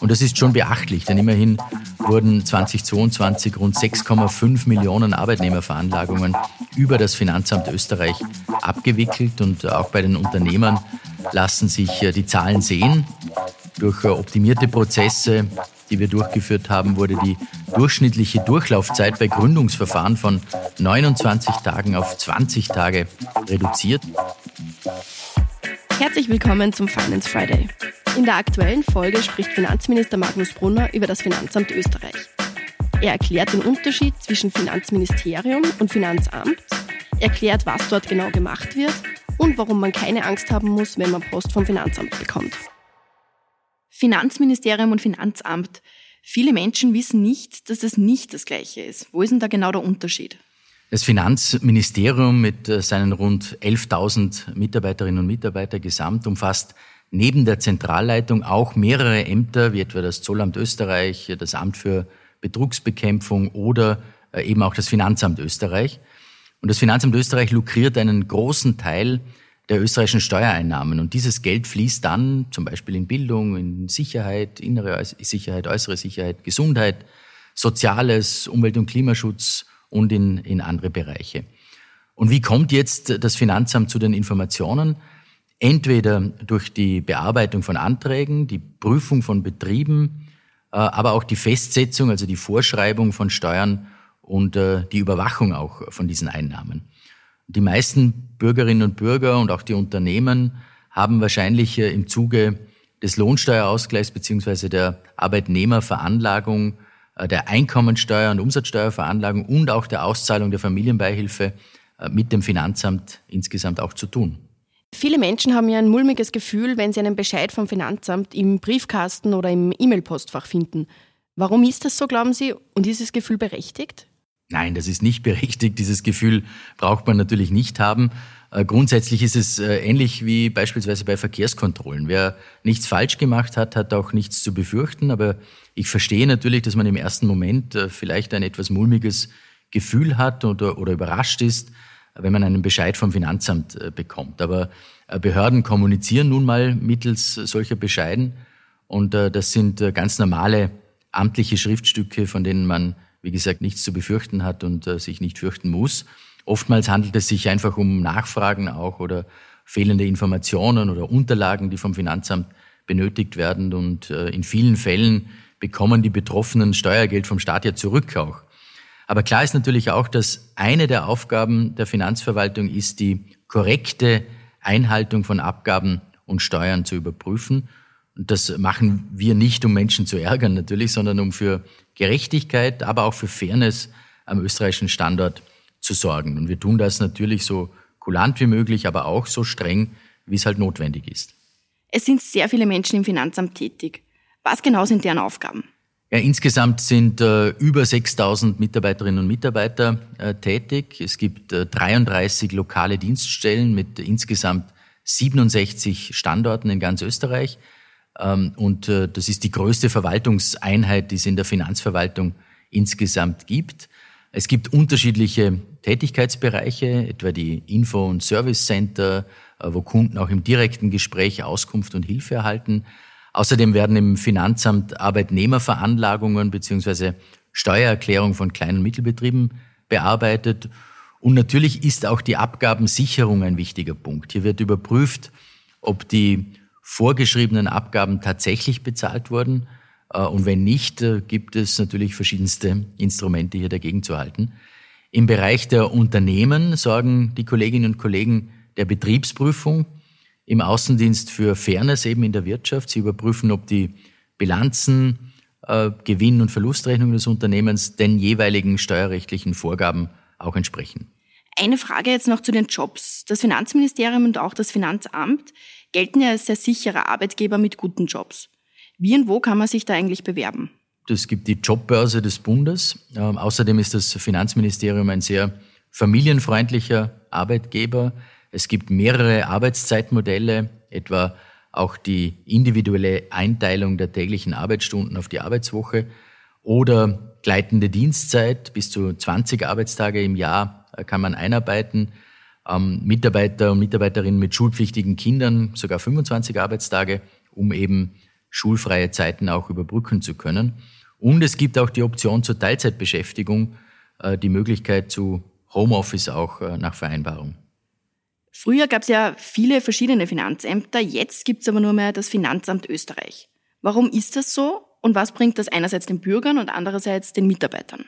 Und das ist schon beachtlich, denn immerhin wurden 2022 rund 6,5 Millionen Arbeitnehmerveranlagungen über das Finanzamt Österreich abgewickelt und auch bei den Unternehmern lassen sich äh, die Zahlen sehen. Durch äh, optimierte Prozesse, die wir durchgeführt haben, wurde die durchschnittliche Durchlaufzeit bei Gründungsverfahren von 29 Tagen auf 20 Tage reduziert. Herzlich willkommen zum Finance Friday. In der aktuellen Folge spricht Finanzminister Magnus Brunner über das Finanzamt Österreich. Er erklärt den Unterschied zwischen Finanzministerium und Finanzamt, erklärt, was dort genau gemacht wird und warum man keine Angst haben muss, wenn man Post vom Finanzamt bekommt. Finanzministerium und Finanzamt. Viele Menschen wissen nicht, dass es nicht das gleiche ist. Wo ist denn da genau der Unterschied? Das Finanzministerium mit äh, seinen rund 11.000 Mitarbeiterinnen und Mitarbeitern gesamt umfasst neben der Zentralleitung auch mehrere Ämter, wie etwa das Zollamt Österreich, das Amt für Betrugsbekämpfung oder äh, eben auch das Finanzamt Österreich. Und das Finanzamt Österreich lukriert einen großen Teil der österreichischen Steuereinnahmen. Und dieses Geld fließt dann zum Beispiel in Bildung, in Sicherheit, innere Sicherheit, äußere Sicherheit, Gesundheit, Soziales, Umwelt- und Klimaschutz und in, in andere Bereiche. Und wie kommt jetzt das Finanzamt zu den Informationen? Entweder durch die Bearbeitung von Anträgen, die Prüfung von Betrieben, äh, aber auch die Festsetzung, also die Vorschreibung von Steuern und äh, die Überwachung auch von diesen Einnahmen. Die meisten Bürgerinnen und Bürger und auch die Unternehmen haben wahrscheinlich äh, im Zuge des Lohnsteuerausgleichs beziehungsweise der Arbeitnehmerveranlagung, der Einkommensteuer- und Umsatzsteuerveranlagung und auch der Auszahlung der Familienbeihilfe mit dem Finanzamt insgesamt auch zu tun. Viele Menschen haben ja ein mulmiges Gefühl, wenn sie einen Bescheid vom Finanzamt im Briefkasten oder im E-Mail-Postfach finden. Warum ist das so, glauben Sie? Und ist das Gefühl berechtigt? Nein, das ist nicht berechtigt. Dieses Gefühl braucht man natürlich nicht haben. Äh, grundsätzlich ist es äh, ähnlich wie beispielsweise bei Verkehrskontrollen. Wer nichts falsch gemacht hat, hat auch nichts zu befürchten. Aber ich verstehe natürlich, dass man im ersten Moment äh, vielleicht ein etwas mulmiges Gefühl hat oder, oder überrascht ist, wenn man einen Bescheid vom Finanzamt bekommt. Aber Behörden kommunizieren nun mal mittels solcher Bescheiden. Und das sind ganz normale amtliche Schriftstücke, von denen man wie gesagt, nichts zu befürchten hat und sich nicht fürchten muss. Oftmals handelt es sich einfach um Nachfragen auch oder fehlende Informationen oder Unterlagen, die vom Finanzamt benötigt werden. Und äh, in vielen Fällen bekommen die Betroffenen Steuergeld vom Staat ja zurück auch. Aber klar ist natürlich auch, dass eine der Aufgaben der Finanzverwaltung ist, die korrekte Einhaltung von Abgaben und Steuern zu überprüfen. Und das machen wir nicht, um Menschen zu ärgern natürlich, sondern um für Gerechtigkeit, aber auch für Fairness am österreichischen Standort zu sorgen. Und wir tun das natürlich so kulant wie möglich, aber auch so streng, wie es halt notwendig ist. Es sind sehr viele Menschen im Finanzamt tätig. Was genau sind deren Aufgaben? Ja, insgesamt sind äh, über 6000 Mitarbeiterinnen und Mitarbeiter äh, tätig. Es gibt äh, 33 lokale Dienststellen mit insgesamt 67 Standorten in ganz Österreich. Ähm, und äh, das ist die größte Verwaltungseinheit, die es in der Finanzverwaltung insgesamt gibt. Es gibt unterschiedliche Tätigkeitsbereiche, etwa die Info- und Service Center, äh, wo Kunden auch im direkten Gespräch Auskunft und Hilfe erhalten. Außerdem werden im Finanzamt Arbeitnehmerveranlagungen beziehungsweise Steuererklärung von kleinen und Mittelbetrieben bearbeitet. Und natürlich ist auch die Abgabensicherung ein wichtiger Punkt. Hier wird überprüft, ob die vorgeschriebenen Abgaben tatsächlich bezahlt wurden. Äh, und wenn nicht, äh, gibt es natürlich verschiedenste Instrumente hier dagegen zu halten. Im Bereich der Unternehmen sorgen die Kolleginnen und Kollegen der Betriebsprüfung im Außendienst für Fairness eben in der Wirtschaft. Sie überprüfen, ob die Bilanzen, äh, Gewinn- und Verlustrechnungen des Unternehmens den jeweiligen steuerrechtlichen Vorgaben auch entsprechen. Eine Frage jetzt noch zu den Jobs. Das Finanzministerium und auch das Finanzamt gelten ja als sehr sicherer Arbeitgeber mit guten Jobs. Wie und wo kann man sich da eigentlich bewerben? Es gibt die Jobbörse des Bundes. Ähm, außerdem ist das Finanzministerium ein sehr familienfreundlicher Arbeitgeber. Es gibt mehrere Arbeitszeitmodelle, etwa auch die individuelle Einteilung der täglichen Arbeitsstunden auf die Arbeitswoche oder gleitende Dienstzeit bis zu 20 Arbeitstage im Jahr äh, kann man einarbeiten. ähm, Mitarbeiter und Mitarbeiterinnen mit schulpflichtigen Kindern sogar 25 Arbeitstage, um eben schulfreie Zeiten auch überbrücken zu können. Und es gibt auch die Option zur Teilzeitbeschäftigung, äh, die Möglichkeit zu Homeoffice auch äh, nach Vereinbarung. Früher gab es ja viele verschiedene Finanzämter, jetzt gibt es aber nur mehr das Finanzamt Österreich. Warum ist das so und was bringt das einerseits den Bürgern und andererseits den Mitarbeitern?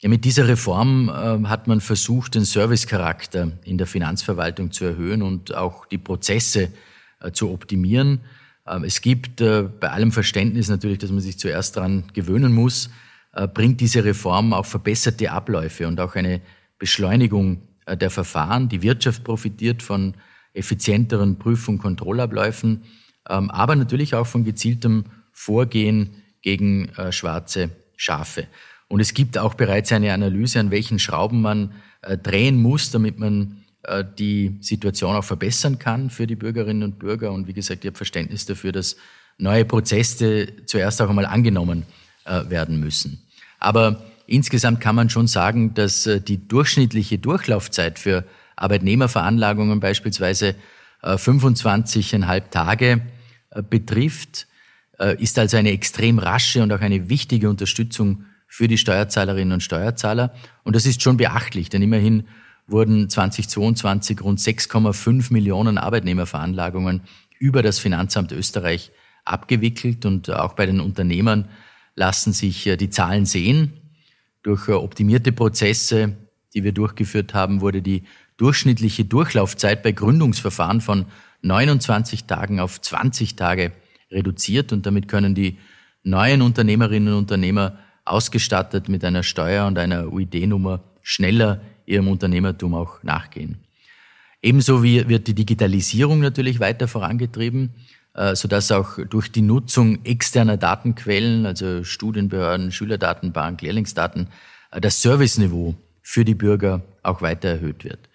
Ja, mit dieser Reform äh, hat man versucht, den Servicecharakter in der Finanzverwaltung zu erhöhen und auch die Prozesse äh, zu optimieren. Ähm, es gibt äh, bei allem Verständnis natürlich, dass man sich zuerst daran gewöhnen muss, äh, bringt diese Reform auch verbesserte Abläufe und auch eine Beschleunigung äh, der Verfahren. Die Wirtschaft profitiert von effizienteren Prüf- und Kontrollabläufen, ähm, aber natürlich auch von gezieltem Vorgehen gegen schwarze Schafe. Und es gibt auch bereits eine Analyse, an welchen Schrauben man drehen muss, damit man die Situation auch verbessern kann für die Bürgerinnen und Bürger. Und wie gesagt, ich habe Verständnis dafür, dass neue Prozesse zuerst auch einmal angenommen äh, werden müssen. Aber insgesamt kann man schon sagen, dass äh, die durchschnittliche Durchlaufzeit für Arbeitnehmerveranlagungen beispielsweise 25,5 Tage betrifft, ist also eine extrem rasche und auch eine wichtige Unterstützung für die Steuerzahlerinnen und Steuerzahler. Und das ist schon beachtlich, denn immerhin wurden 2022 rund 6,5 Millionen Arbeitnehmerveranlagungen über das Finanzamt Österreich abgewickelt und auch bei den Unternehmern lassen sich äh, die Zahlen sehen. Durch äh, optimierte Prozesse, die wir durchgeführt haben, wurde die durchschnittliche Durchlaufzeit bei Gründungsverfahren von 29 Tagen auf 20 Tage reduziert und damit können die neuen Unternehmerinnen und Unternehmer ausgestattet mit einer Steuer und einer UID-Nummer schneller ihrem Unternehmertum auch nachgehen. Ebenso wie wird die Digitalisierung natürlich weiter vorangetrieben, äh, sodass auch durch die Nutzung externer Datenquellen, also Studienbehörden, Schülerdatenbank, Lehrlingsdaten, äh, das Serviceniveau für die Bürger auch weiter erhöht wird.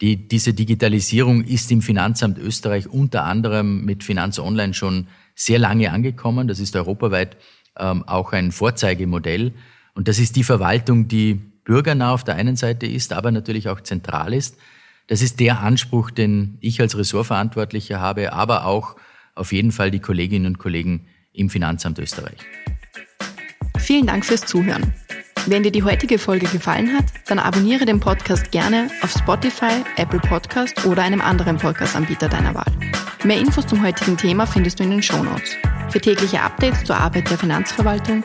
Die, diese Digitalisierung ist im Finanzamt Österreich unter anderem mit Finanz Online schon sehr lange angekommen. Das ist europaweit ähm, auch ein Vorzeigemodell. Und das ist die Verwaltung, die bürgernah auf der einen Seite ist, aber natürlich auch zentral ist. Das ist der Anspruch, den ich als Ressortverantwortlicher habe, aber auch auf jeden Fall die Kolleginnen und Kollegen im Finanzamt Österreich. Vielen Dank fürs Zuhören. Wenn dir die heutige Folge gefallen hat, dann abonniere den Podcast gerne auf Spotify, Apple Podcast oder einem anderen Podcast-Anbieter deiner Wahl. Mehr Infos zum heutigen Thema findest du in den Show Notes. Für tägliche Updates zur Arbeit der Finanzverwaltung